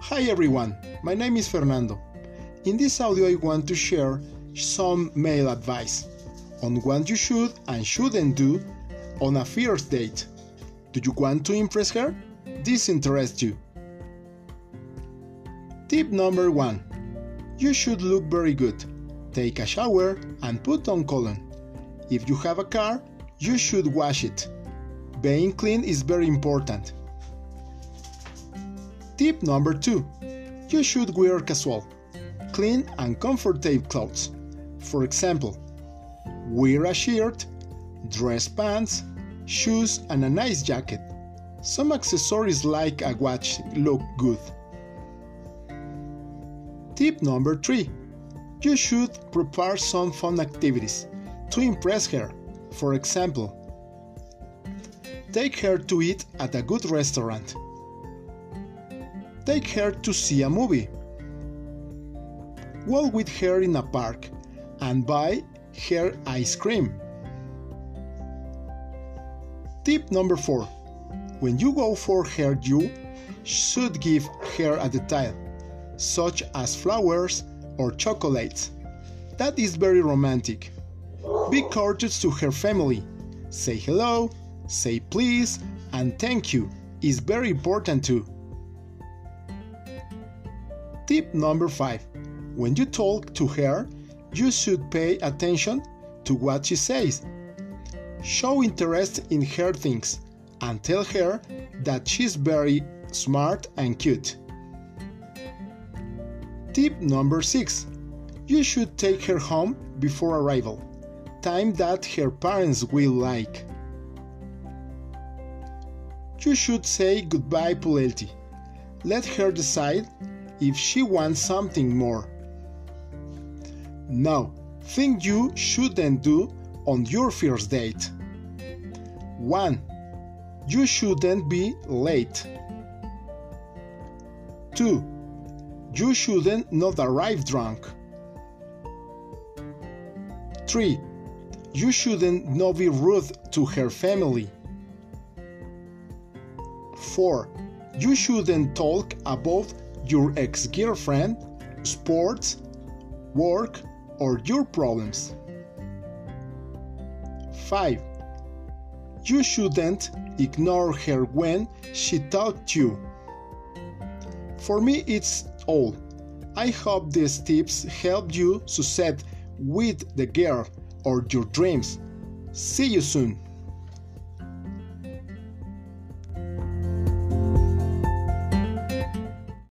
Hi everyone, my name is Fernando. In this audio, I want to share some male advice on what you should and shouldn't do on a first date. Do you want to impress her? This interests you. Tip number one You should look very good. Take a shower and put on cologne. If you have a car, you should wash it. Being clean is very important. Tip number 2 You should wear casual, clean and comfortable clothes. For example, wear a shirt, dress pants, shoes, and a nice jacket. Some accessories like a watch look good. Tip number 3 You should prepare some fun activities to impress her. For example, take her to eat at a good restaurant Take her to see a movie. Walk with her in a park and buy her ice cream. Tip number 4 When you go for her, you should give her a detail, such as flowers or chocolates. That is very romantic. Be courteous to her family. Say hello, say please, and thank you is very important too. Tip number 5 When you talk to her, you should pay attention to what she says. Show interest in her things and tell her that she's very smart and cute. Tip number 6 You should take her home before arrival, time that her parents will like. You should say goodbye politely. Let her decide if she wants something more. Now, things you shouldn't do on your first date. 1. You shouldn't be late. 2. You shouldn't not arrive drunk. 3. You shouldn't not be rude to her family. 4. You shouldn't talk about your ex girlfriend, sports, work, or your problems. 5. You shouldn't ignore her when she talks to you. For me, it's all. I hope these tips help you succeed with the girl or your dreams. See you soon.